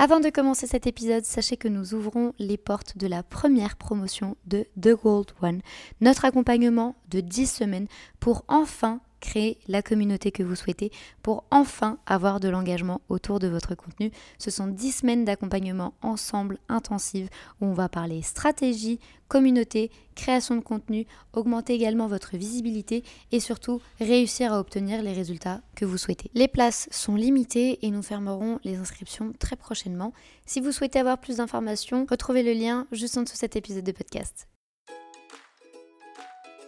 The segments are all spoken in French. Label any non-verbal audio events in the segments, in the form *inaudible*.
Avant de commencer cet épisode, sachez que nous ouvrons les portes de la première promotion de The Gold One, notre accompagnement de 10 semaines pour enfin créer la communauté que vous souhaitez pour enfin avoir de l'engagement autour de votre contenu. Ce sont 10 semaines d'accompagnement ensemble intensive où on va parler stratégie, communauté, création de contenu, augmenter également votre visibilité et surtout réussir à obtenir les résultats que vous souhaitez. Les places sont limitées et nous fermerons les inscriptions très prochainement. Si vous souhaitez avoir plus d'informations, retrouvez le lien juste en dessous de cet épisode de podcast.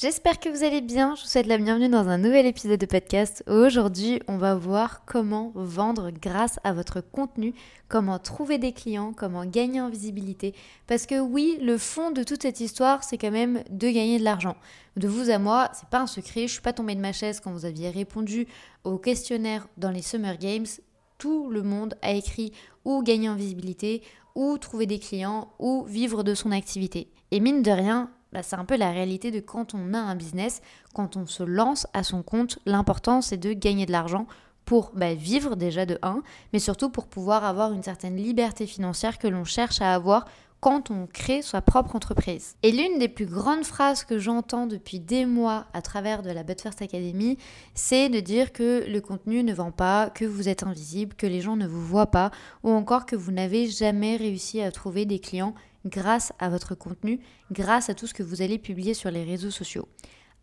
J'espère que vous allez bien, je vous souhaite la bienvenue dans un nouvel épisode de podcast. Aujourd'hui, on va voir comment vendre grâce à votre contenu, comment trouver des clients, comment gagner en visibilité. Parce que oui, le fond de toute cette histoire, c'est quand même de gagner de l'argent. De vous à moi, c'est pas un secret, je suis pas tombée de ma chaise quand vous aviez répondu au questionnaire dans les Summer Games. Tout le monde a écrit ou gagner en visibilité, ou trouver des clients, ou vivre de son activité. Et mine de rien, bah, c'est un peu la réalité de quand on a un business, quand on se lance à son compte, l'important c'est de gagner de l'argent pour bah, vivre déjà de 1, mais surtout pour pouvoir avoir une certaine liberté financière que l'on cherche à avoir quand on crée sa propre entreprise. Et l'une des plus grandes phrases que j'entends depuis des mois à travers de la But First Academy, c'est de dire que le contenu ne vend pas, que vous êtes invisible, que les gens ne vous voient pas, ou encore que vous n'avez jamais réussi à trouver des clients grâce à votre contenu, grâce à tout ce que vous allez publier sur les réseaux sociaux.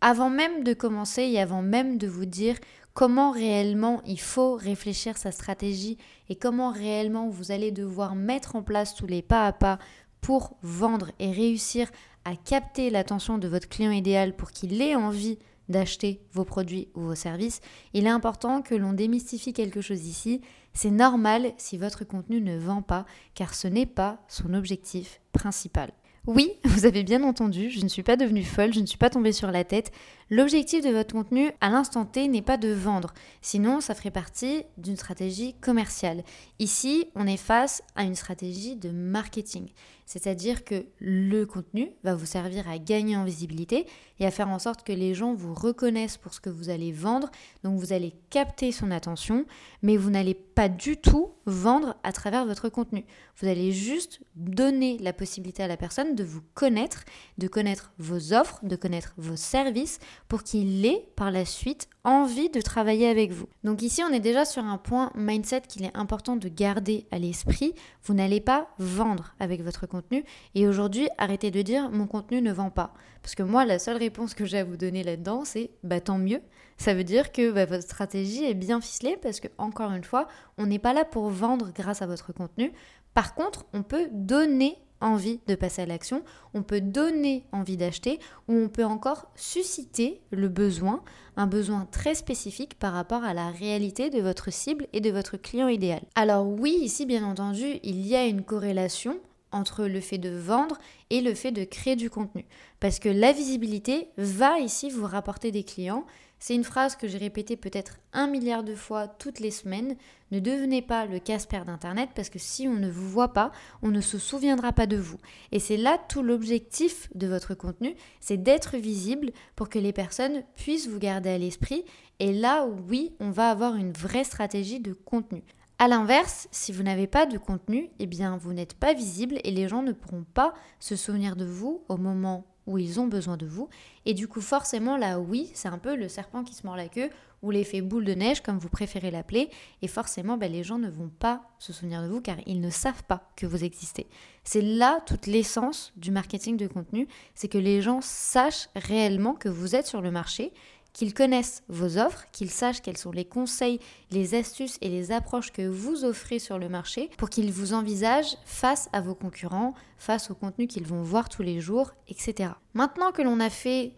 Avant même de commencer et avant même de vous dire comment réellement il faut réfléchir sa stratégie et comment réellement vous allez devoir mettre en place tous les pas à pas pour vendre et réussir à capter l'attention de votre client idéal pour qu'il ait envie d'acheter vos produits ou vos services, il est important que l'on démystifie quelque chose ici. C'est normal si votre contenu ne vend pas, car ce n'est pas son objectif principal. Oui, *laughs* vous avez bien entendu, je ne suis pas devenue folle, je ne suis pas tombée sur la tête. L'objectif de votre contenu à l'instant T n'est pas de vendre, sinon ça ferait partie d'une stratégie commerciale. Ici, on est face à une stratégie de marketing, c'est-à-dire que le contenu va vous servir à gagner en visibilité et à faire en sorte que les gens vous reconnaissent pour ce que vous allez vendre, donc vous allez capter son attention, mais vous n'allez pas du tout vendre à travers votre contenu. Vous allez juste donner la possibilité à la personne de vous connaître, de connaître vos offres, de connaître vos services pour qu'il ait par la suite envie de travailler avec vous. Donc ici, on est déjà sur un point mindset qu'il est important de garder à l'esprit. Vous n'allez pas vendre avec votre contenu et aujourd'hui, arrêtez de dire mon contenu ne vend pas. Parce que moi, la seule réponse que j'ai à vous donner là-dedans, c'est bah tant mieux. Ça veut dire que bah, votre stratégie est bien ficelée parce que, encore une fois, on n'est pas là pour vendre grâce à votre contenu. Par contre, on peut donner envie de passer à l'action, on peut donner envie d'acheter ou on peut encore susciter le besoin, un besoin très spécifique par rapport à la réalité de votre cible et de votre client idéal. Alors oui, ici bien entendu, il y a une corrélation entre le fait de vendre et le fait de créer du contenu. Parce que la visibilité va ici vous rapporter des clients c'est une phrase que j'ai répétée peut-être un milliard de fois toutes les semaines. Ne devenez pas le Casper d'Internet parce que si on ne vous voit pas, on ne se souviendra pas de vous. Et c'est là tout l'objectif de votre contenu, c'est d'être visible pour que les personnes puissent vous garder à l'esprit. Et là, oui, on va avoir une vraie stratégie de contenu. A l'inverse, si vous n'avez pas de contenu, eh bien vous n'êtes pas visible et les gens ne pourront pas se souvenir de vous au moment où ils ont besoin de vous. Et du coup, forcément, là, oui, c'est un peu le serpent qui se mord la queue ou l'effet boule de neige, comme vous préférez l'appeler. Et forcément, ben, les gens ne vont pas se souvenir de vous car ils ne savent pas que vous existez. C'est là toute l'essence du marketing de contenu, c'est que les gens sachent réellement que vous êtes sur le marché, qu'ils connaissent vos offres, qu'ils sachent quels sont les conseils, les astuces et les approches que vous offrez sur le marché pour qu'ils vous envisagent face à vos concurrents, face au contenu qu'ils vont voir tous les jours, etc. Maintenant que l'on a fait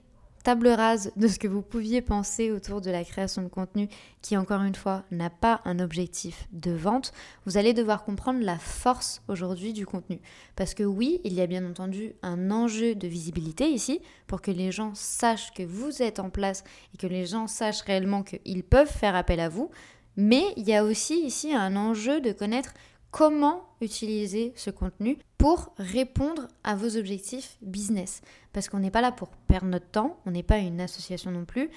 table rase de ce que vous pouviez penser autour de la création de contenu qui, encore une fois, n'a pas un objectif de vente, vous allez devoir comprendre la force aujourd'hui du contenu. Parce que oui, il y a bien entendu un enjeu de visibilité ici pour que les gens sachent que vous êtes en place et que les gens sachent réellement qu'ils peuvent faire appel à vous. Mais il y a aussi ici un enjeu de connaître comment utiliser ce contenu pour répondre à vos objectifs business. Parce qu'on n'est pas là pour perdre notre temps, on n'est pas une association non plus.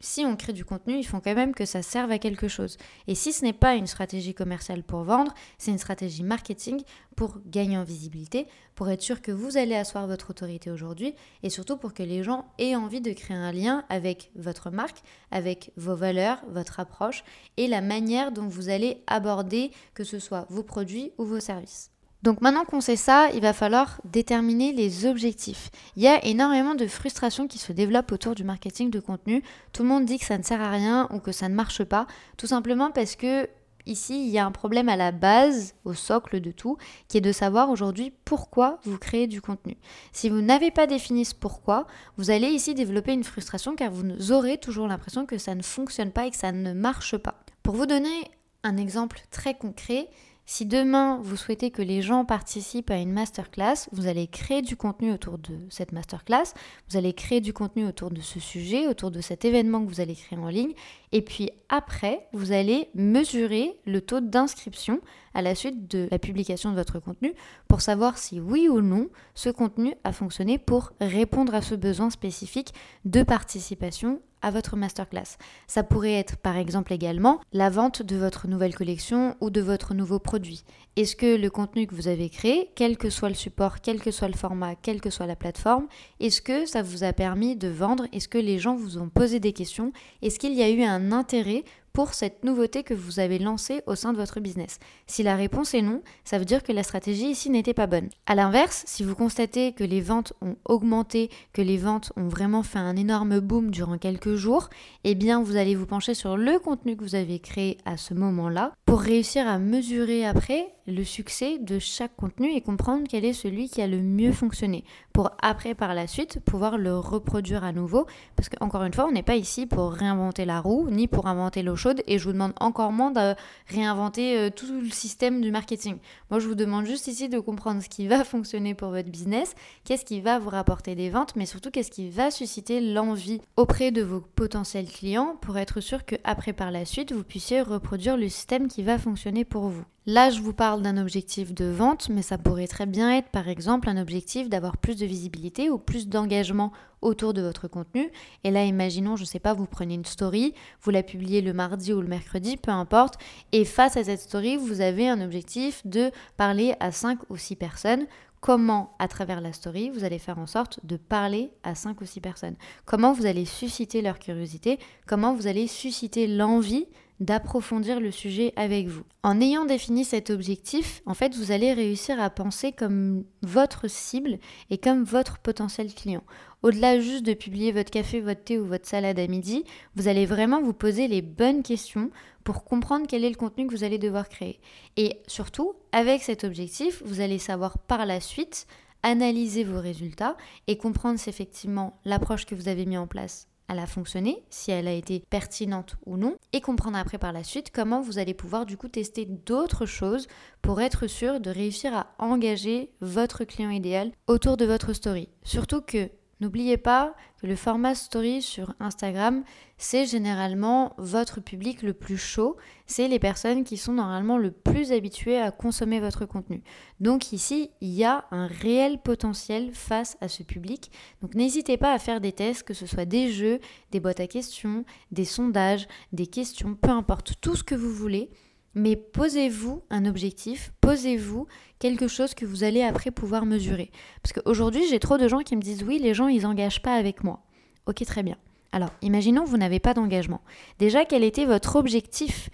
Si on crée du contenu, il faut quand même que ça serve à quelque chose. Et si ce n'est pas une stratégie commerciale pour vendre, c'est une stratégie marketing pour gagner en visibilité, pour être sûr que vous allez asseoir votre autorité aujourd'hui et surtout pour que les gens aient envie de créer un lien avec votre marque, avec vos valeurs, votre approche et la manière dont vous allez aborder que ce soit vos produits ou vos services. Donc maintenant qu'on sait ça, il va falloir déterminer les objectifs. Il y a énormément de frustration qui se développe autour du marketing de contenu. Tout le monde dit que ça ne sert à rien ou que ça ne marche pas, tout simplement parce que ici, il y a un problème à la base, au socle de tout, qui est de savoir aujourd'hui pourquoi vous créez du contenu. Si vous n'avez pas défini ce pourquoi, vous allez ici développer une frustration car vous aurez toujours l'impression que ça ne fonctionne pas et que ça ne marche pas. Pour vous donner un exemple très concret, si demain vous souhaitez que les gens participent à une masterclass, vous allez créer du contenu autour de cette masterclass, vous allez créer du contenu autour de ce sujet, autour de cet événement que vous allez créer en ligne, et puis après, vous allez mesurer le taux d'inscription à la suite de la publication de votre contenu pour savoir si oui ou non ce contenu a fonctionné pour répondre à ce besoin spécifique de participation à votre masterclass. Ça pourrait être par exemple également la vente de votre nouvelle collection ou de votre nouveau produit. Est-ce que le contenu que vous avez créé, quel que soit le support, quel que soit le format, quelle que soit la plateforme, est-ce que ça vous a permis de vendre? Est-ce que les gens vous ont posé des questions? Est-ce qu'il y a eu un intérêt pour cette nouveauté que vous avez lancée au sein de votre business Si la réponse est non, ça veut dire que la stratégie ici n'était pas bonne. A l'inverse, si vous constatez que les ventes ont augmenté, que les ventes ont vraiment fait un énorme boom durant quelques jours, eh bien vous allez vous pencher sur le contenu que vous avez créé à ce moment-là pour réussir à mesurer après le succès de chaque contenu et comprendre quel est celui qui a le mieux fonctionné pour après par la suite pouvoir le reproduire à nouveau parce qu'encore une fois on n'est pas ici pour réinventer la roue ni pour inventer l'eau chaude et je vous demande encore moins de réinventer euh, tout le système du marketing. Moi je vous demande juste ici de comprendre ce qui va *laughs* fonctionner pour votre business, qu'est-ce qui va vous rapporter des ventes mais surtout qu'est-ce qui va susciter l'envie auprès de vos potentiels clients pour être sûr que après par la suite vous puissiez reproduire le système qui va fonctionner pour vous. Là, je vous parle d'un objectif de vente, mais ça pourrait très bien être par exemple un objectif d'avoir plus de visibilité ou plus d'engagement autour de votre contenu. Et là, imaginons, je ne sais pas, vous prenez une story, vous la publiez le mardi ou le mercredi, peu importe, et face à cette story, vous avez un objectif de parler à 5 ou 6 personnes comment, à travers la story, vous allez faire en sorte de parler à 5 ou 6 personnes? Comment vous allez susciter leur curiosité, comment vous allez susciter l'envie d'approfondir le sujet avec vous. En ayant défini cet objectif, en fait, vous allez réussir à penser comme votre cible et comme votre potentiel client. Au-delà juste de publier votre café, votre thé ou votre salade à midi, vous allez vraiment vous poser les bonnes questions pour comprendre quel est le contenu que vous allez devoir créer. Et surtout, avec cet objectif, vous allez savoir par la suite analyser vos résultats et comprendre si effectivement l'approche que vous avez mis en place elle a fonctionné, si elle a été pertinente ou non, et comprendre après par la suite comment vous allez pouvoir du coup tester d'autres choses pour être sûr de réussir à engager votre client idéal autour de votre story. Surtout que N'oubliez pas que le format story sur Instagram, c'est généralement votre public le plus chaud, c'est les personnes qui sont normalement le plus habituées à consommer votre contenu. Donc ici, il y a un réel potentiel face à ce public. Donc n'hésitez pas à faire des tests, que ce soit des jeux, des boîtes à questions, des sondages, des questions, peu importe, tout ce que vous voulez mais posez-vous un objectif, posez-vous quelque chose que vous allez après pouvoir mesurer. Parce qu'aujourd'hui, j'ai trop de gens qui me disent oui, les gens, ils n'engagent pas avec moi. Ok, très bien. Alors, imaginons vous n'avez pas d'engagement. Déjà, quel était votre objectif?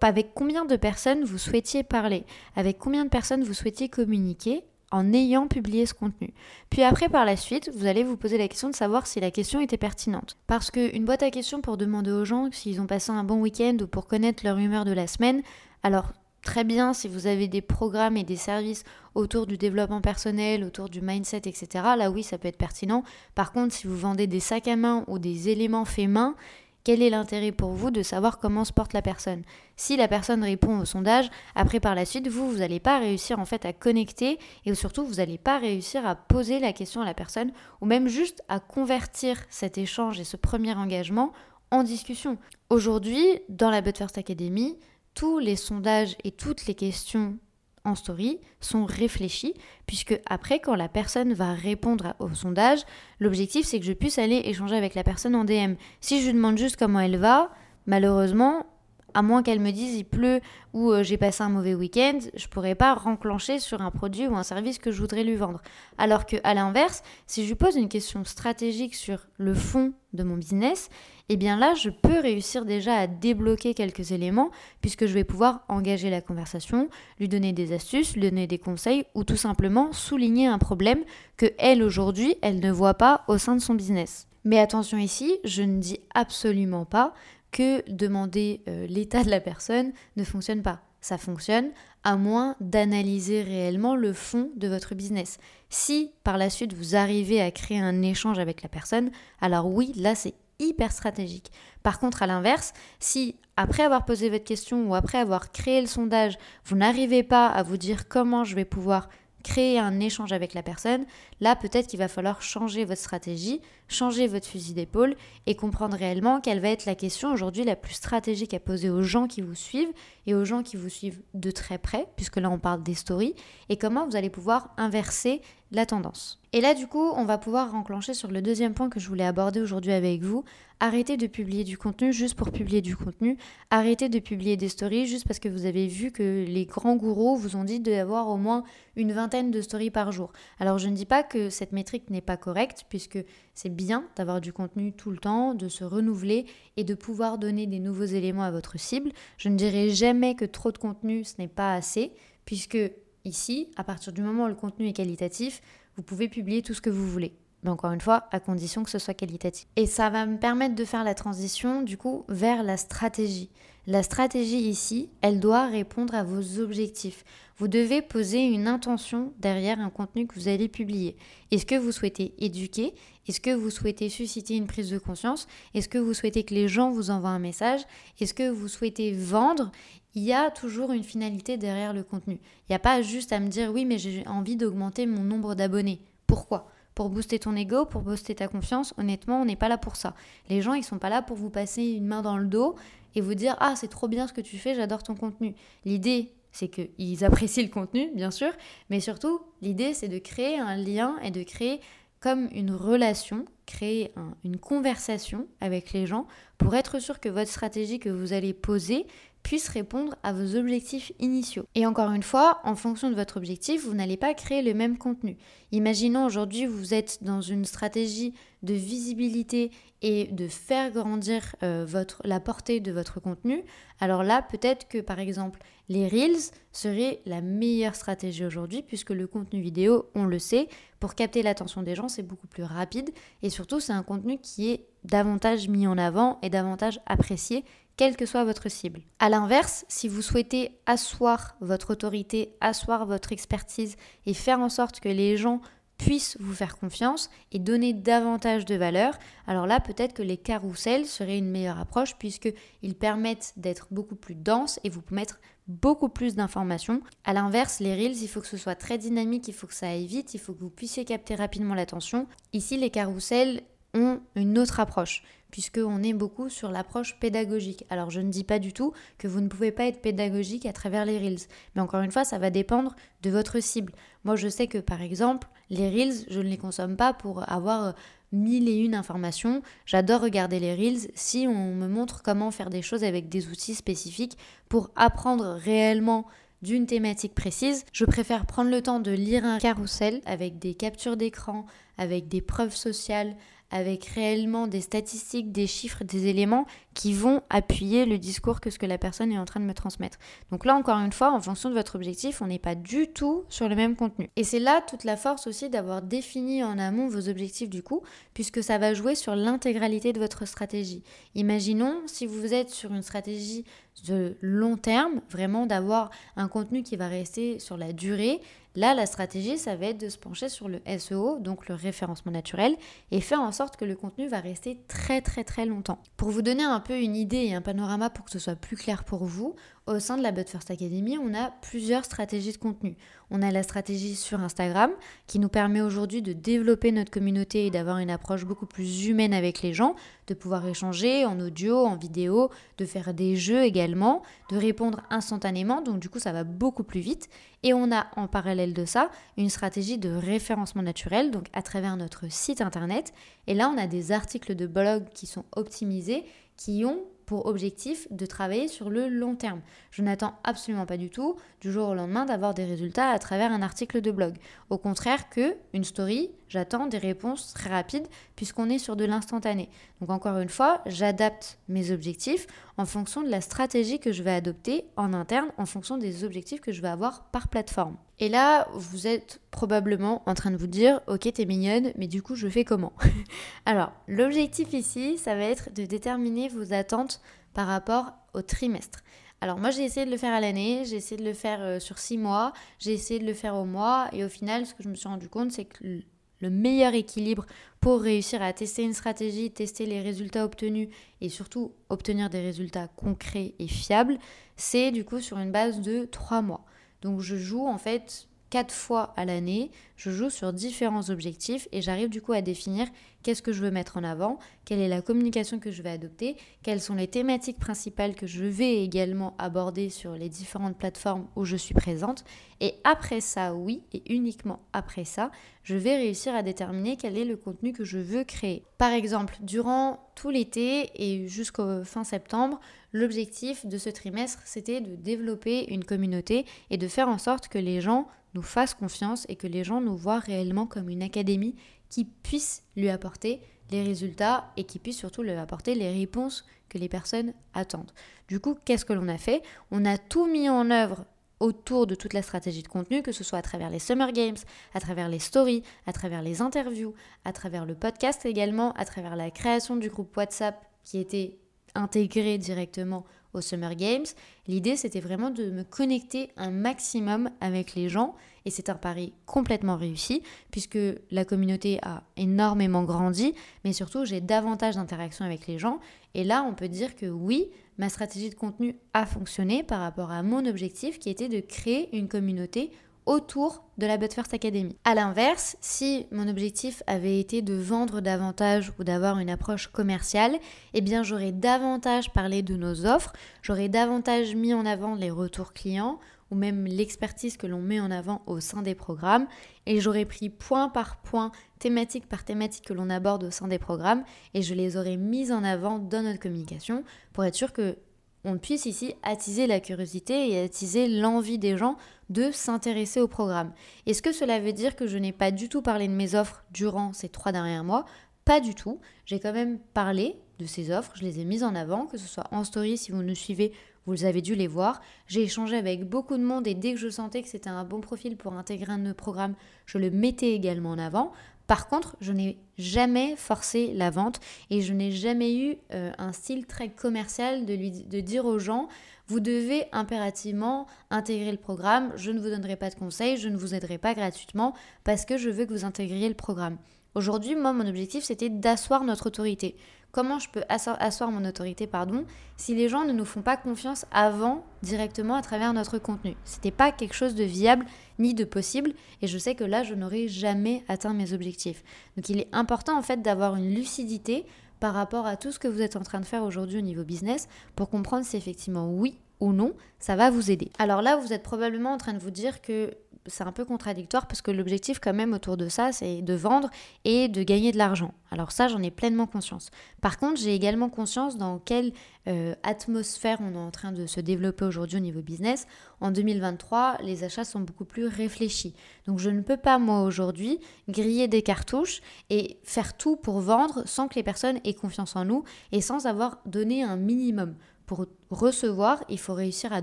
Avec combien de personnes vous souhaitiez parler? Avec combien de personnes vous souhaitiez communiquer? En ayant publié ce contenu. Puis après, par la suite, vous allez vous poser la question de savoir si la question était pertinente. Parce qu'une boîte à questions pour demander aux gens s'ils ont passé un bon week-end ou pour connaître leur humeur de la semaine, alors très bien si vous avez des programmes et des services autour du développement personnel, autour du mindset, etc. Là oui, ça peut être pertinent. Par contre, si vous vendez des sacs à main ou des éléments faits main, quel est l'intérêt pour vous de savoir comment se porte la personne? Si la personne répond au sondage, après par la suite, vous, vous n'allez pas réussir en fait à connecter et surtout, vous n'allez pas réussir à poser la question à la personne ou même juste à convertir cet échange et ce premier engagement en discussion. Aujourd'hui, dans la But First Academy, tous les sondages et toutes les questions en story sont réfléchis, puisque après, quand la personne va répondre au sondage, l'objectif c'est que je puisse aller échanger avec la personne en DM. Si je lui demande juste comment elle va, malheureusement, à moins qu'elle me dise il pleut ou euh, j'ai passé un mauvais week-end, je pourrais pas renclencher sur un produit ou un service que je voudrais lui vendre. Alors que à l'inverse, si je lui pose une question stratégique sur le fond de mon business, eh bien là, je peux réussir déjà à débloquer quelques éléments puisque je vais pouvoir engager la conversation, lui donner des astuces, lui donner des conseils ou tout simplement souligner un problème que elle aujourd'hui, elle ne voit pas au sein de son business. Mais attention ici, je ne dis absolument pas que demander euh, l'état de la personne ne fonctionne pas. Ça fonctionne à moins d'analyser réellement le fond de votre business. Si par la suite vous arrivez à créer un échange avec la personne, alors oui, là c'est hyper stratégique. Par contre, à l'inverse, si après avoir posé votre question ou après avoir créé le sondage, vous n'arrivez pas à vous dire comment je vais pouvoir créer un échange avec la personne, là peut-être qu'il va falloir changer votre stratégie, changer votre fusil d'épaule et comprendre réellement quelle va être la question aujourd'hui la plus stratégique à poser aux gens qui vous suivent et aux gens qui vous suivent de très près, puisque là on parle des stories, et comment vous allez pouvoir inverser la tendance. Et là du coup on va pouvoir enclencher sur le deuxième point que je voulais aborder aujourd'hui avec vous, arrêtez de publier du contenu juste pour publier du contenu, arrêtez de publier des stories juste parce que vous avez vu que les grands gourous vous ont dit d'avoir au moins une vingtaine de stories par jour. Alors je ne dis pas que cette métrique n'est pas correcte puisque c'est bien d'avoir du contenu tout le temps, de se renouveler et de pouvoir donner des nouveaux éléments à votre cible. Je ne dirai jamais que trop de contenu ce n'est pas assez puisque ici, à partir du moment où le contenu est qualitatif, vous pouvez publier tout ce que vous voulez. Mais encore une fois, à condition que ce soit qualitatif. Et ça va me permettre de faire la transition, du coup, vers la stratégie. La stratégie ici, elle doit répondre à vos objectifs. Vous devez poser une intention derrière un contenu que vous allez publier. Est-ce que vous souhaitez éduquer? Est-ce que vous souhaitez susciter une prise de conscience? Est-ce que vous souhaitez que les gens vous envoient un message? Est-ce que vous souhaitez vendre? Il y a toujours une finalité derrière le contenu. Il n'y a pas juste à me dire oui mais j'ai envie d'augmenter mon nombre d'abonnés. Pourquoi? Pour booster ton ego, pour booster ta confiance, honnêtement, on n'est pas là pour ça. Les gens, ils sont pas là pour vous passer une main dans le dos et vous dire Ah, c'est trop bien ce que tu fais, j'adore ton contenu. L'idée, c'est qu'ils apprécient le contenu, bien sûr, mais surtout, l'idée, c'est de créer un lien et de créer comme une relation, créer une conversation avec les gens pour être sûr que votre stratégie que vous allez poser puisse répondre à vos objectifs initiaux. Et encore une fois, en fonction de votre objectif, vous n'allez pas créer le même contenu. Imaginons aujourd'hui vous êtes dans une stratégie de visibilité et de faire grandir euh, la portée de votre contenu. Alors là, peut-être que par exemple les Reels seraient la meilleure stratégie aujourd'hui puisque le contenu vidéo, on le sait, pour capter l'attention des gens, c'est beaucoup plus rapide et surtout c'est un contenu qui est davantage mis en avant et davantage apprécié quelle que soit votre cible. A l'inverse, si vous souhaitez asseoir votre autorité, asseoir votre expertise et faire en sorte que les gens puissent vous faire confiance et donner davantage de valeur, alors là peut-être que les carousels seraient une meilleure approche puisqu'ils permettent d'être beaucoup plus denses et vous mettre beaucoup plus d'informations. A l'inverse, les reels, il faut que ce soit très dynamique, il faut que ça aille vite, il faut que vous puissiez capter rapidement l'attention. Ici, les carousels ont une autre approche puisqu'on est beaucoup sur l'approche pédagogique. Alors je ne dis pas du tout que vous ne pouvez pas être pédagogique à travers les Reels, mais encore une fois, ça va dépendre de votre cible. Moi, je sais que par exemple, les Reels, je ne les consomme pas pour avoir euh, mille et une informations. J'adore regarder les Reels si on me montre comment faire des choses avec des outils spécifiques pour apprendre réellement d'une thématique précise, je préfère prendre le temps de lire un carrousel avec des captures d'écran, avec des preuves sociales, avec réellement des statistiques, des chiffres, des éléments qui vont appuyer le discours que ce que la personne est en train de me transmettre. Donc là, encore une fois, en fonction de votre objectif, on n'est pas du tout sur le même contenu. Et c'est là toute la force aussi d'avoir défini en amont vos objectifs du coup, puisque ça va jouer sur l'intégralité de votre stratégie. Imaginons si vous êtes sur une stratégie de long terme, vraiment d'avoir un contenu qui va rester sur la durée, Là, la stratégie, ça va être de se pencher sur le SEO, donc le référencement naturel, et faire en sorte que le contenu va rester très très très longtemps. Pour vous donner un peu une idée et un panorama pour que ce soit plus clair pour vous, au sein de la But First Academy, on a plusieurs stratégies de contenu. On a la stratégie sur Instagram qui nous permet aujourd'hui de développer notre communauté et d'avoir une approche beaucoup plus humaine avec les gens, de pouvoir échanger en audio, en vidéo, de faire des jeux également, de répondre instantanément, donc du coup ça va beaucoup plus vite. Et on a en parallèle de ça une stratégie de référencement naturel, donc à travers notre site internet. Et là on a des articles de blog qui sont optimisés, qui ont pour objectif de travailler sur le long terme. Je n'attends absolument pas du tout du jour au lendemain d'avoir des résultats à travers un article de blog. Au contraire que une story, j'attends des réponses très rapides puisqu'on est sur de l'instantané. Donc encore une fois, j'adapte mes objectifs en fonction de la stratégie que je vais adopter en interne, en fonction des objectifs que je vais avoir par plateforme. Et là, vous êtes probablement en train de vous dire, ok, t'es mignonne, mais du coup, je fais comment? *laughs* Alors, l'objectif ici, ça va être de déterminer vos attentes par rapport au trimestre. Alors moi j'ai essayé de le faire à l'année, j'ai essayé de le faire euh, sur six mois, j'ai essayé de le faire au mois et au final ce que je me suis rendu compte c'est que le meilleur équilibre pour réussir à tester une stratégie, tester les résultats obtenus et surtout obtenir des résultats concrets et fiables, c'est du coup sur une base de trois mois. Donc je joue en fait quatre fois à l'année, je joue sur différents objectifs et j'arrive du coup à définir qu'est-ce que je veux mettre en avant, quelle est la communication que je vais adopter, quelles sont les thématiques principales que je vais également aborder sur les différentes plateformes où je suis présente. Et après ça, oui, et uniquement après ça, je vais réussir à déterminer quel est le contenu que je veux créer. Par exemple, durant tout l'été et jusqu'au fin septembre, l'objectif de ce trimestre, c'était de développer une communauté et de faire en sorte que les gens nous fassent confiance et que les gens nous voient réellement comme une académie qui puisse lui apporter les résultats et qui puisse surtout lui apporter les réponses que les personnes attendent. Du coup, qu'est-ce que l'on a fait? On a tout mis en œuvre autour de toute la stratégie de contenu, que ce soit à travers les Summer Games, à travers les stories, à travers les interviews, à travers le podcast également, à travers la création du groupe WhatsApp qui était intégré directement aux Summer Games. L'idée, c'était vraiment de me connecter un maximum avec les gens et c'est un pari complètement réussi puisque la communauté a énormément grandi, mais surtout j'ai davantage d'interactions avec les gens. Et là, on peut dire que oui, ma stratégie de contenu a fonctionné par rapport à mon objectif qui était de créer une communauté autour de la But First Academy. A l'inverse, si mon objectif avait été de vendre davantage ou d'avoir une approche commerciale, eh bien j'aurais davantage parlé de nos offres, j'aurais davantage mis en avant les retours clients ou même l'expertise que l'on met en avant au sein des programmes et j'aurais pris point par point, thématique par thématique que l'on aborde au sein des programmes et je les aurais mises en avant dans notre communication pour être sûr que on puisse ici attiser la curiosité et attiser l'envie des gens de s'intéresser au programme. Est-ce que cela veut dire que je n'ai pas du tout parlé de mes offres durant ces trois derniers mois? Pas du tout. J'ai quand même parlé de ces offres, je les ai mises en avant, que ce soit en story si vous nous suivez, vous avez dû les voir. J'ai échangé avec beaucoup de monde et dès que je sentais que c'était un bon profil pour intégrer un de nos programmes, je le mettais également en avant. Par contre, je n'ai jamais forcé la vente et je n'ai jamais eu euh, un style très commercial de, lui, de dire aux gens, vous devez impérativement intégrer le programme, je ne vous donnerai pas de conseils, je ne vous aiderai pas gratuitement parce que je veux que vous intégriez le programme. Aujourd'hui, moi, mon objectif, c'était d'asseoir notre autorité. Comment je peux asseoir mon autorité, pardon, si les gens ne nous font pas confiance avant, directement à travers notre contenu C'était pas quelque chose de viable ni de possible, et je sais que là, je n'aurais jamais atteint mes objectifs. Donc, il est important en fait d'avoir une lucidité par rapport à tout ce que vous êtes en train de faire aujourd'hui au niveau business pour comprendre si effectivement oui ou non, ça va vous aider. Alors là, vous êtes probablement en train de vous dire que c'est un peu contradictoire parce que l'objectif quand même autour de ça, c'est de vendre et de gagner de l'argent. Alors ça, j'en ai pleinement conscience. Par contre, j'ai également conscience dans quelle euh, atmosphère on est en train de se développer aujourd'hui au niveau business. En 2023, les achats sont beaucoup plus réfléchis. Donc je ne peux pas, moi, aujourd'hui, griller des cartouches et faire tout pour vendre sans que les personnes aient confiance en nous et sans avoir donné un minimum. Pour recevoir, il faut réussir à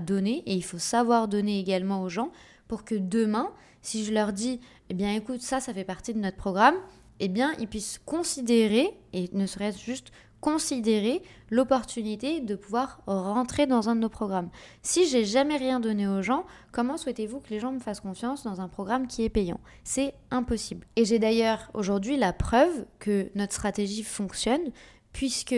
donner et il faut savoir donner également aux gens pour que demain, si je leur dis, eh bien écoute, ça, ça fait partie de notre programme, eh bien ils puissent considérer, et ne serait-ce juste considérer l'opportunité de pouvoir rentrer dans un de nos programmes. Si j'ai jamais rien donné aux gens, comment souhaitez-vous que les gens me fassent confiance dans un programme qui est payant? C'est impossible. Et j'ai d'ailleurs aujourd'hui la preuve que notre stratégie fonctionne puisque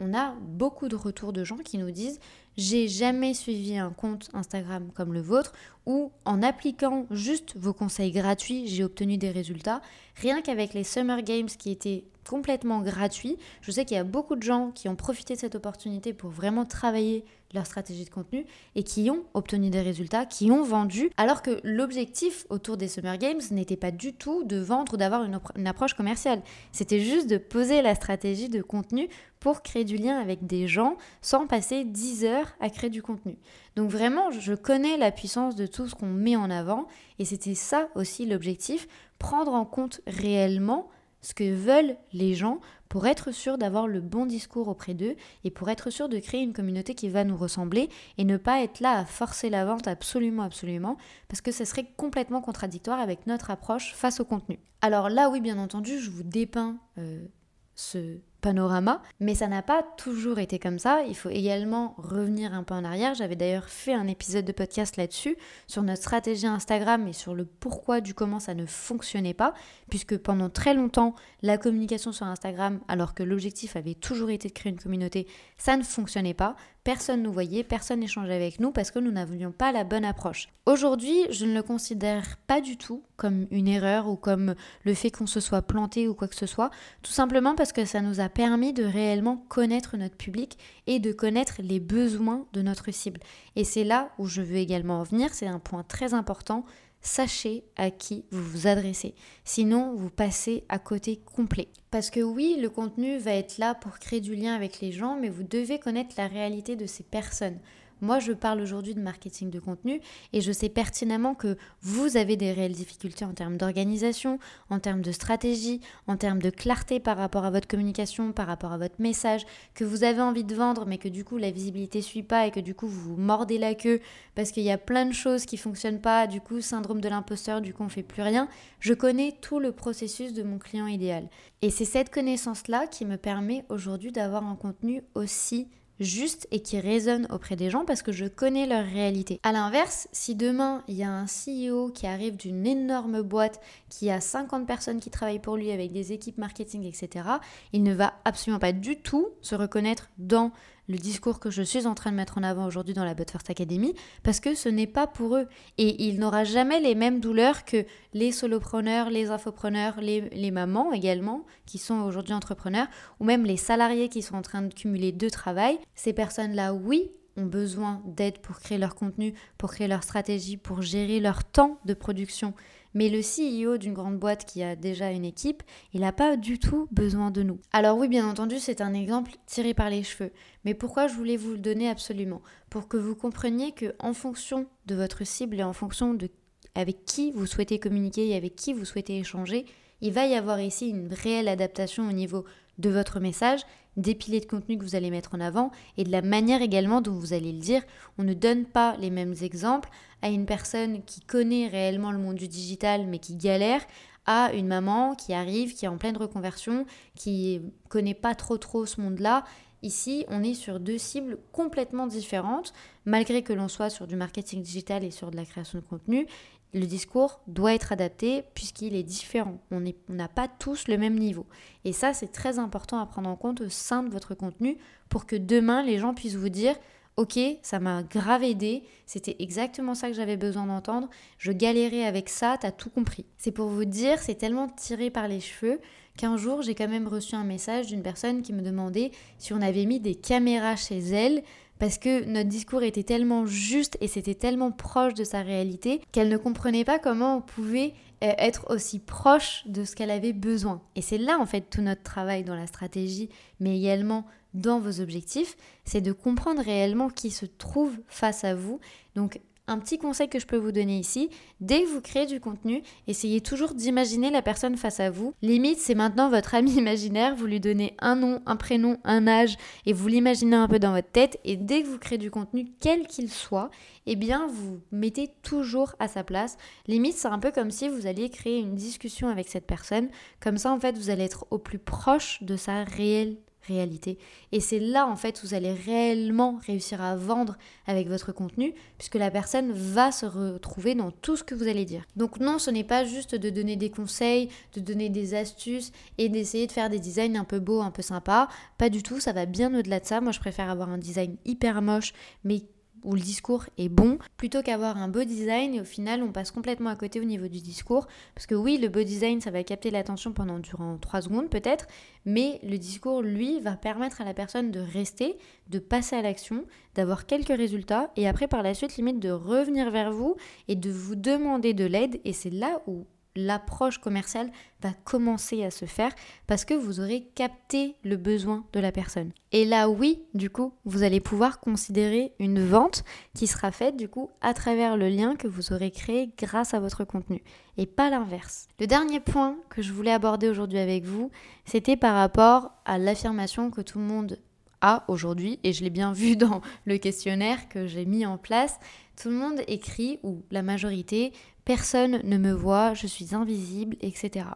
on a beaucoup de retours de gens qui nous disent j'ai jamais suivi un compte Instagram comme le vôtre où en appliquant juste vos conseils gratuits, j'ai obtenu des résultats. Rien qu'avec les Summer Games qui étaient complètement gratuits, je sais qu'il y a beaucoup de gens qui ont profité de cette opportunité pour vraiment travailler leur stratégie de contenu et qui ont obtenu des résultats, qui ont vendu, alors que l'objectif autour des Summer Games n'était pas du tout de vendre ou d'avoir une, approche commerciale. C'était juste de poser la stratégie de contenu pour créer du lien avec des gens sans passer 10 heures à créer du contenu. Donc vraiment, je connais la puissance de tout ce qu'on met en avant et c'était ça aussi l'objectif, prendre en compte réellement ce que veulent les gens pour être sûr d'avoir le bon discours auprès d'eux et pour être sûr de créer une communauté qui va nous ressembler et ne pas être là à forcer la vente absolument, absolument, parce que ce serait complètement contradictoire avec notre approche face au contenu. Alors là, oui, bien entendu, je vous dépeins euh, ce panorama, mais ça n'a pas toujours été comme ça. Il faut également revenir un peu en arrière. J'avais d'ailleurs fait un épisode de podcast là-dessus, sur notre stratégie Instagram et sur le pourquoi du comment ça ne fonctionnait pas, puisque pendant très longtemps, la communication sur Instagram, alors que l'objectif avait toujours été de créer une communauté, ça ne fonctionnait pas. Personne nous voyait, personne n'échangeait avec nous parce que nous n'avions pas la bonne approche. Aujourd'hui, je ne le considère pas du tout comme une erreur ou comme le fait qu'on se soit planté ou quoi que ce soit, tout simplement parce que ça nous a permis de réellement connaître notre public et de connaître les besoins de notre cible. Et c'est là où je veux également en venir, c'est un point très important. Sachez à qui vous vous adressez. Sinon, vous passez à côté complet. Parce que oui, le contenu va être là pour créer du lien avec les gens, mais vous devez connaître la réalité de ces personnes. Moi, je parle aujourd'hui de marketing de contenu et je sais pertinemment que vous avez des réelles difficultés en termes d'organisation, en termes de stratégie, en termes de clarté par rapport à votre communication, par rapport à votre message, que vous avez envie de vendre mais que du coup la visibilité suit pas et que du coup vous vous mordez la queue parce qu'il y a plein de choses qui fonctionnent pas, du coup syndrome de l'imposteur, du coup on fait plus rien. Je connais tout le processus de mon client idéal. Et c'est cette connaissance-là qui me permet aujourd'hui d'avoir un contenu aussi juste et qui résonne auprès des gens parce que je connais leur réalité. A l'inverse, si demain il y a un CEO qui arrive d'une énorme boîte qui a 50 personnes qui travaillent pour lui avec des équipes marketing, etc., il ne va absolument pas du tout se reconnaître dans le discours que je suis en train de mettre en avant aujourd'hui dans la But First Academy parce que ce n'est pas pour eux. Et il n'aura jamais les mêmes douleurs que les solopreneurs, les infopreneurs, les, les mamans également qui sont aujourd'hui entrepreneurs ou même les salariés qui sont en train de cumuler deux travails. Ces personnes-là, oui, ont besoin d'aide pour créer leur contenu, pour créer leur stratégie, pour gérer leur temps de production. Mais le CEO d'une grande boîte qui a déjà une équipe, il n'a pas du tout besoin de nous. Alors oui, bien entendu, c'est un exemple tiré par les cheveux. Mais pourquoi je voulais vous le donner absolument? Pour que vous compreniez que en fonction de votre cible et en fonction de avec qui vous souhaitez communiquer et avec qui vous souhaitez échanger, il va y avoir ici une réelle adaptation au niveau de votre message, des piliers de contenu que vous allez mettre en avant et de la manière également dont vous allez le dire. On ne donne pas les mêmes exemples à une personne qui connaît réellement le monde du digital mais qui galère à une maman qui arrive, qui est en pleine reconversion, qui connaît pas trop trop ce monde-là. Ici, on est sur deux cibles complètement différentes, malgré que l'on soit sur du marketing digital et sur de la création de contenu le discours doit être adapté puisqu'il est différent. On n'a pas tous le même niveau. Et ça, c'est très important à prendre en compte au sein de votre contenu pour que demain, les gens puissent vous dire, ok, ça m'a grave aidé, c'était exactement ça que j'avais besoin d'entendre, je galérais avec ça, t'as tout compris. C'est pour vous dire, c'est tellement tiré par les cheveux qu'un jour, j'ai quand même reçu un message d'une personne qui me demandait si on avait mis des caméras chez elle parce que notre discours était tellement juste et c'était tellement proche de sa réalité qu'elle ne comprenait pas comment on pouvait euh, être aussi proche de ce qu'elle avait besoin. Et c'est là en fait tout notre travail dans la stratégie, mais également dans vos objectifs, c'est de comprendre réellement qui se trouve face à vous. Donc un petit conseil que je peux vous donner ici, dès que vous créez du contenu, essayez toujours d'imaginer la personne face à vous. Limite, c'est maintenant votre ami *laughs* imaginaire, vous lui donnez un nom, un prénom, un âge et vous l'imaginez un peu dans votre tête et dès que vous créez du contenu, quel qu'il soit, eh bien vous mettez toujours à sa place. Limite, c'est un peu comme si vous alliez créer une discussion avec cette personne. Comme ça, en fait, vous allez être au plus proche de sa réelle réalité. Et c'est là en fait où vous allez réellement réussir à vendre avec votre contenu, puisque la personne va se retrouver dans tout ce que vous allez dire. Donc non, ce n'est pas juste de donner des conseils, de donner des astuces et d'essayer de faire des designs un peu beaux, un peu sympas. Pas du tout, ça va bien au-delà de ça. Moi, je préfère avoir un design hyper moche, mais où le discours est bon, plutôt qu'avoir un beau design et au final on passe complètement à côté au niveau du discours. Parce que oui, le beau design, ça va capter l'attention pendant durant 3 secondes peut-être, mais le discours, lui, va permettre à la personne de rester, de passer à l'action, d'avoir quelques résultats et après par la suite limite de revenir vers vous et de vous demander de l'aide et c'est là où l'approche commerciale va commencer à se faire parce que vous aurez capté le besoin de la personne. Et là, oui, du coup, vous allez pouvoir considérer une vente qui sera faite du coup à travers le lien que vous aurez créé grâce à votre contenu et pas l'inverse. Le dernier point que je voulais aborder aujourd'hui avec vous, c'était par rapport à l'affirmation que tout le monde a aujourd'hui, et je l'ai bien vu dans le questionnaire que j'ai mis en place, tout le monde écrit, ou la majorité, personne ne me voit, je suis invisible, etc.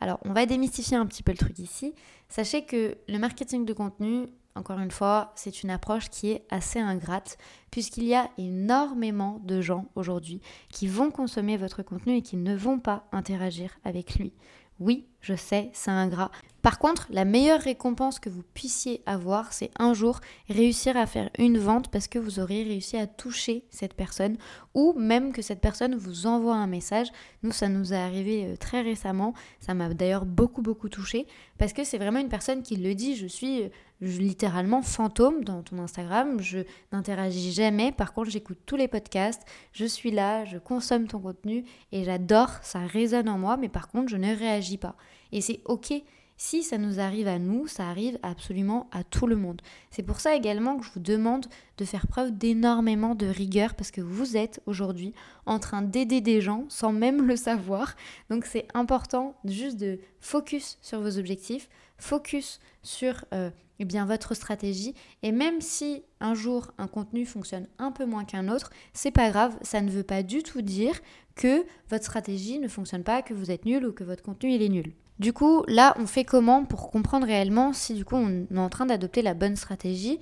Alors, on va démystifier un petit peu le truc ici. Sachez que le marketing de contenu, encore une fois, c'est une approche qui est assez ingrate, puisqu'il y a énormément de gens aujourd'hui qui vont consommer votre contenu et qui ne vont pas interagir avec lui. Oui, je sais, c'est ingrat. Par contre, la meilleure récompense que vous puissiez avoir, c'est un jour réussir à faire une vente parce que vous aurez réussi à toucher cette personne ou même que cette personne vous envoie un message. Nous, ça nous est arrivé euh, très récemment. Ça m'a d'ailleurs beaucoup, beaucoup touché parce que c'est vraiment une personne qui le dit. Je suis euh, littéralement fantôme dans ton Instagram. Je n'interagis jamais. Par contre, j'écoute tous les podcasts. Je suis là, je consomme ton contenu et j'adore. Ça résonne en moi, mais par contre, je ne réagis pas. Et c'est ok. Si ça nous arrive à nous, ça arrive absolument à tout le monde. C'est pour ça également que je vous demande de faire preuve d'énormément de rigueur parce que vous êtes aujourd'hui en train d'aider des gens sans même le savoir. Donc c'est important juste de focus sur vos objectifs, focus sur euh, eh bien, votre stratégie. Et même si un jour un contenu fonctionne un peu moins qu'un autre, c'est pas grave, ça ne veut pas du tout dire que votre stratégie ne fonctionne pas, que vous êtes nul ou que votre contenu est nul. Du coup, là, on fait comment pour comprendre réellement si du coup on est en train d'adopter la bonne stratégie?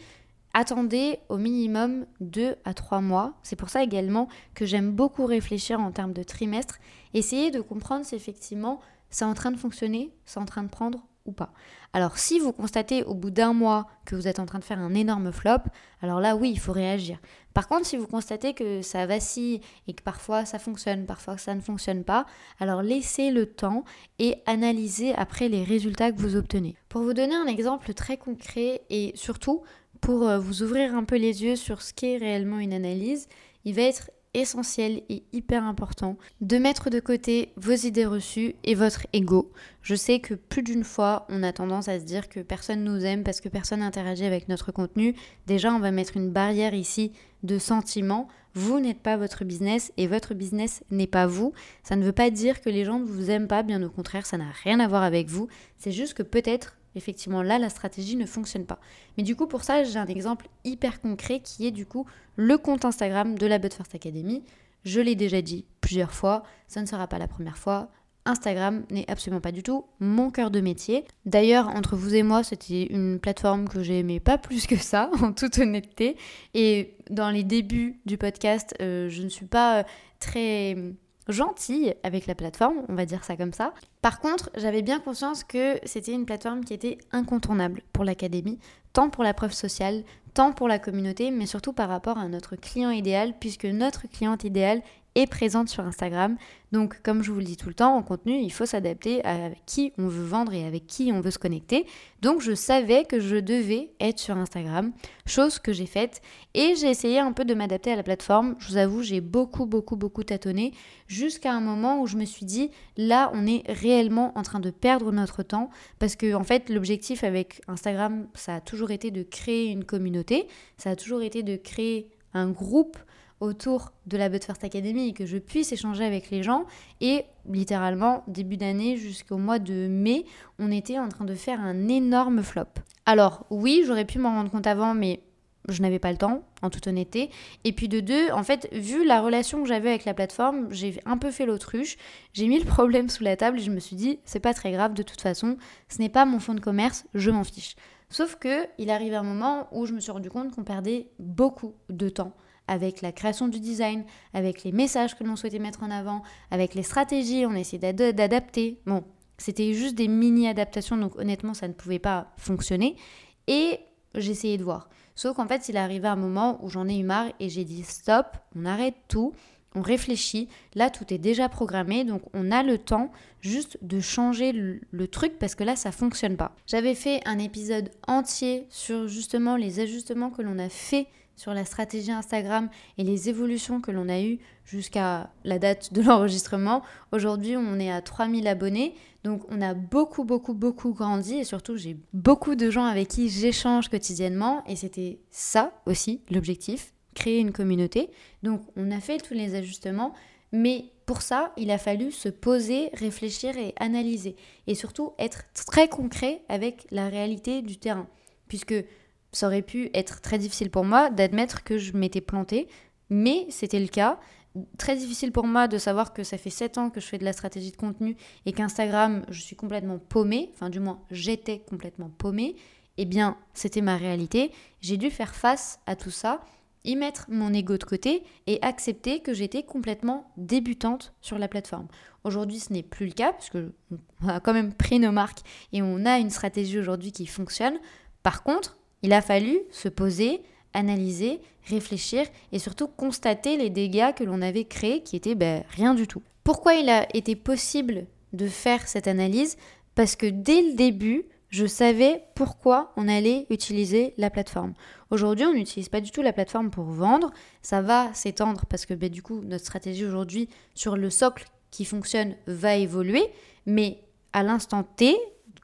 Attendez au minimum 2 à 3 mois. C'est pour ça également que j'aime beaucoup réfléchir en termes de trimestre. Essayez de comprendre si effectivement c'est en train de fonctionner, c'est en train de prendre pas. Alors si vous constatez au bout d'un mois que vous êtes en train de faire un énorme flop, alors là oui, il faut réagir. Par contre, si vous constatez que ça vacille et que parfois ça fonctionne, parfois ça ne fonctionne pas, alors laissez le temps et analysez après les résultats que vous obtenez. Pour vous donner un exemple très concret et surtout pour euh, vous ouvrir un peu les yeux sur ce qu'est réellement une analyse, il va être essentiel et hyper important de mettre de côté vos idées reçues et votre ego. Je sais que plus d'une fois, on a tendance à se dire que personne nous aime parce que personne n'interagit avec notre contenu. Déjà, on va mettre une barrière ici de sentiments. Vous n'êtes pas votre business et votre business n'est pas vous. Ça ne veut pas dire que les gens ne vous aiment pas, bien au contraire, ça n'a rien à voir avec vous. C'est juste que peut-être effectivement là la stratégie ne fonctionne pas. Mais du coup pour ça j'ai un exemple hyper concret qui est du coup le compte Instagram de la But First Academy. Je l'ai déjà dit plusieurs fois, ça ne sera pas la première fois. Instagram n'est absolument pas du tout mon cœur de métier. D'ailleurs, entre vous et moi, c'était une plateforme que j'aimais pas plus que ça, *laughs* en toute honnêteté. Et dans les débuts du podcast, euh, je ne suis pas euh, très gentille avec la plateforme, on va dire ça comme ça. Par contre, j'avais bien conscience que c'était une plateforme qui était incontournable pour l'académie, tant pour la preuve sociale, tant pour la communauté, mais surtout par rapport à notre client idéal, puisque notre cliente idéale est présente sur Instagram. Donc, comme je vous le dis tout le temps, en contenu, il faut s'adapter à qui on veut vendre et avec qui on veut se connecter. Donc, je savais que je devais être sur Instagram, chose que j'ai faite. Et j'ai essayé un peu de m'adapter à la plateforme. Je vous avoue, j'ai beaucoup, beaucoup, beaucoup tâtonné jusqu'à un moment où je me suis dit, là, on est réellement en train de perdre notre temps parce que, en fait, l'objectif avec Instagram, ça a toujours été de créer une communauté, ça a toujours été de créer un groupe autour de la But First Academy et que je puisse échanger avec les gens. Et littéralement, début d'année jusqu'au mois de mai, on était en train de faire un énorme flop. Alors oui, j'aurais pu m'en rendre compte avant, mais je n'avais pas le temps, en toute honnêteté. Et puis de deux, en fait, vu la relation que j'avais avec la plateforme, j'ai un peu fait l'autruche. J'ai mis le problème sous la table et je me suis dit, c'est pas très grave, de toute façon, ce n'est pas mon fonds de commerce, je m'en fiche. Sauf que il arrive un moment où je me suis rendu compte qu'on perdait beaucoup de temps avec la création du design, avec les messages que l'on souhaitait mettre en avant, avec les stratégies, on essayait d'adapter. Bon, c'était juste des mini-adaptations, donc honnêtement, ça ne pouvait pas fonctionner. Et j'essayais de voir. Sauf qu'en fait, il est arrivé un moment où j'en ai eu marre et j'ai dit stop, on arrête tout, on réfléchit. Là, tout est déjà programmé, donc on a le temps juste de changer le, truc parce que là, ça fonctionne pas. J'avais fait un épisode entier sur justement les ajustements que l'on a fait sur la stratégie Instagram et les évolutions que l'on a eues jusqu'à la date de l'enregistrement. Aujourd'hui, on est à 3000 abonnés. Donc, on a beaucoup, beaucoup, beaucoup grandi et surtout, j'ai beaucoup de gens avec qui j'échange quotidiennement et c'était ça aussi l'objectif, créer une communauté. Donc, on a fait tous les ajustements, mais pour ça, il a fallu se poser, réfléchir et analyser et surtout être très concret avec la réalité du terrain. Puisque ça aurait pu être très difficile pour moi d'admettre que je m'étais plantée, mais c'était le cas. Très difficile pour moi de savoir que ça fait 7 ans que je fais de la stratégie de contenu et qu'Instagram, je suis complètement paumée, enfin du moins j'étais complètement paumée. Eh bien, c'était ma réalité. J'ai dû faire face à tout ça, y mettre mon ego de côté et accepter que j'étais complètement débutante sur la plateforme. Aujourd'hui, ce n'est plus le cas parce que a quand même pris nos marques et on a une stratégie aujourd'hui qui fonctionne. Par contre, il a fallu se poser, analyser, réfléchir et surtout constater les dégâts que l'on avait créés qui étaient ben, rien du tout. Pourquoi il a été possible de faire cette analyse? Parce que dès le début, je savais pourquoi on allait utiliser la plateforme. Aujourd'hui, on n'utilise pas du tout la plateforme pour vendre. Ça va s'étendre parce que ben, du coup, notre stratégie aujourd'hui sur le socle qui fonctionne va évoluer. Mais à l'instant T,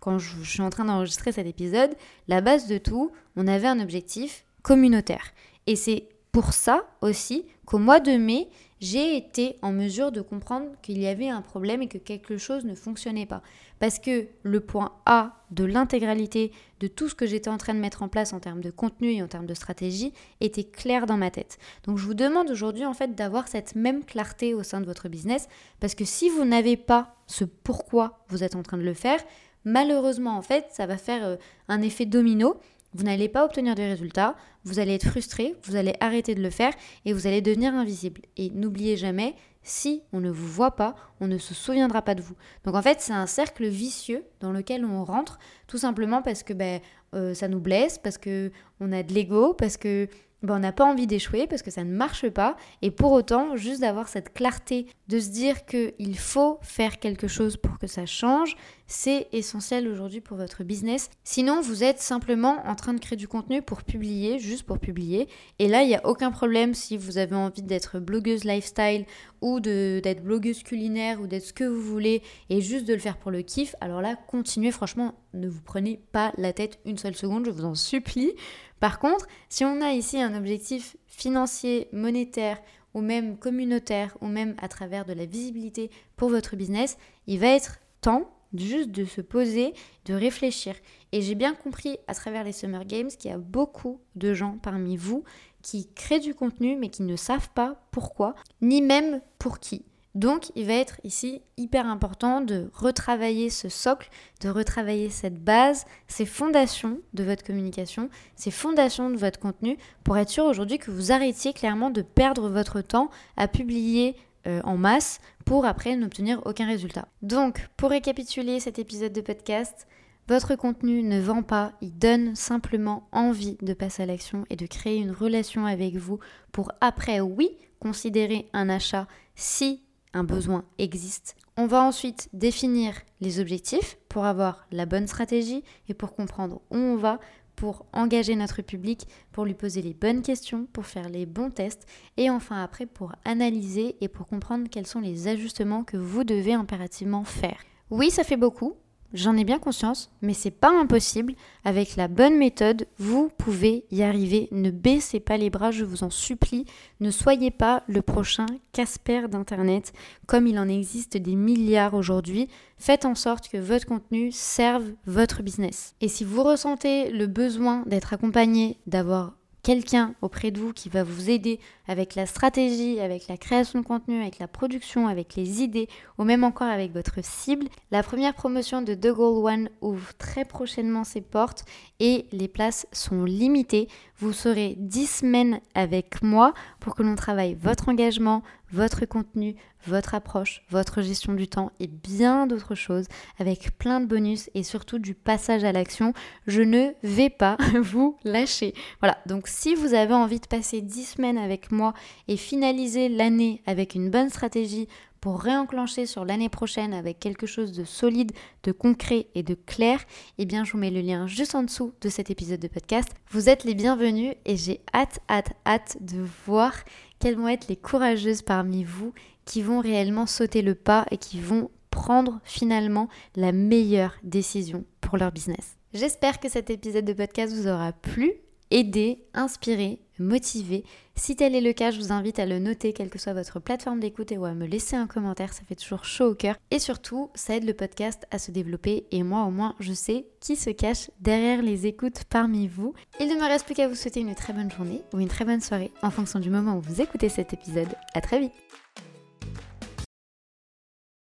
quand je, suis en train d'enregistrer cet épisode, la base de tout, on avait un objectif communautaire. Et c'est pour ça aussi qu'au mois de mai, j'ai été en mesure de comprendre qu'il y avait un problème et que quelque chose ne fonctionnait pas. Parce que le point A de l'intégralité de tout ce que j'étais en train de mettre en place en termes de contenu et en termes de stratégie était clair dans ma tête. Donc je vous demande aujourd'hui en fait d'avoir cette même clarté au sein de votre business parce que si vous n'avez pas ce pourquoi vous êtes en train de le faire, malheureusement, en fait, ça va faire euh, un effet domino. Vous n'allez pas obtenir de résultats, vous allez être frustré, vous allez arrêter de le faire et vous allez devenir invisible. Et n'oubliez jamais, si on ne vous voit pas, on ne se souviendra pas de vous. Donc en fait, c'est un cercle vicieux dans lequel on rentre, tout simplement parce que ben, euh, ça nous blesse, parce que on a de l'ego, parce que ben, on n'a pas envie d'échouer parce que ça ne marche pas. Et pour autant, juste d'avoir cette clarté, de se dire qu'il faut faire quelque chose pour que ça change, c'est essentiel aujourd'hui pour votre business. Sinon, vous êtes simplement en train de créer du contenu pour publier, juste pour publier. Et là, il n'y a aucun problème si vous avez envie d'être blogueuse lifestyle ou d'être blogueuse culinaire ou d'être ce que vous voulez et juste de le faire pour le kiff. Alors là, continuez, franchement, ne vous prenez pas la tête une seule seconde, je vous en supplie. Par contre, si on a ici un objectif financier, monétaire ou même communautaire ou même à travers de la visibilité pour votre business, il va être temps juste de se poser, de réfléchir. Et j'ai bien compris à travers les Summer Games qu'il y a beaucoup de gens parmi vous qui créent du contenu mais qui ne savent pas pourquoi, ni même pour qui. Donc, il va être ici hyper important de retravailler ce socle, de retravailler cette base, ces fondations de votre communication, ces fondations de votre contenu, pour être sûr aujourd'hui que vous arrêtiez clairement de perdre votre temps à publier euh, en masse pour après n'obtenir aucun résultat. Donc, pour récapituler cet épisode de podcast, votre contenu ne vend pas, il donne simplement envie de passer à l'action et de créer une relation avec vous pour après, oui, considérer un achat si un besoin existe. On va ensuite définir les objectifs pour avoir la bonne stratégie et pour comprendre où on va, pour engager notre public, pour lui poser les bonnes questions, pour faire les bons tests et enfin après pour analyser et pour comprendre quels sont les ajustements que vous devez impérativement faire. Oui, ça fait beaucoup, J'en ai bien conscience, mais c'est pas impossible. Avec la bonne méthode, vous pouvez y arriver. Ne baissez pas les bras, je vous en supplie. Ne soyez pas le prochain Casper d'Internet, comme il en existe des milliards aujourd'hui. Faites en sorte que votre contenu serve votre business. Et si vous ressentez le besoin d'être accompagné, d'avoir quelqu'un auprès de vous qui va vous aider avec la stratégie, avec la création de contenu, avec la production, avec les idées ou même encore avec votre cible, la première promotion de The Goal One ouvre très prochainement ses portes et les places sont limitées. Vous serez 10 semaines avec moi pour que l'on travaille votre engagement, votre contenu, votre approche, votre gestion du temps et bien d'autres choses avec plein de bonus et surtout du passage à l'action. Je ne vais pas *laughs* vous lâcher. Voilà, donc si vous avez envie de passer 10 semaines avec moi et finaliser l'année avec une bonne stratégie pour réenclencher sur l'année prochaine avec quelque chose de solide, de concret et de clair, eh bien je vous mets le lien juste en dessous de cet épisode de podcast. Vous êtes les bienvenus et j'ai hâte, hâte, hâte de voir quelles vont être les courageuses parmi vous qui vont réellement sauter le pas et qui vont prendre finalement la meilleure décision pour leur business. J'espère que cet épisode de podcast vous aura plu, aidé, inspiré, motivé. Si tel est le cas, je vous invite à le noter, quelle que soit votre plateforme d'écoute, et ou à me laisser un commentaire, ça fait toujours chaud au cœur. Et surtout, ça aide le podcast à se développer, et moi au moins, je sais qui se cache derrière les écoutes parmi vous. Il ne me reste plus qu'à vous souhaiter une très bonne journée ou une très bonne soirée en fonction du moment où vous écoutez cet épisode. À très vite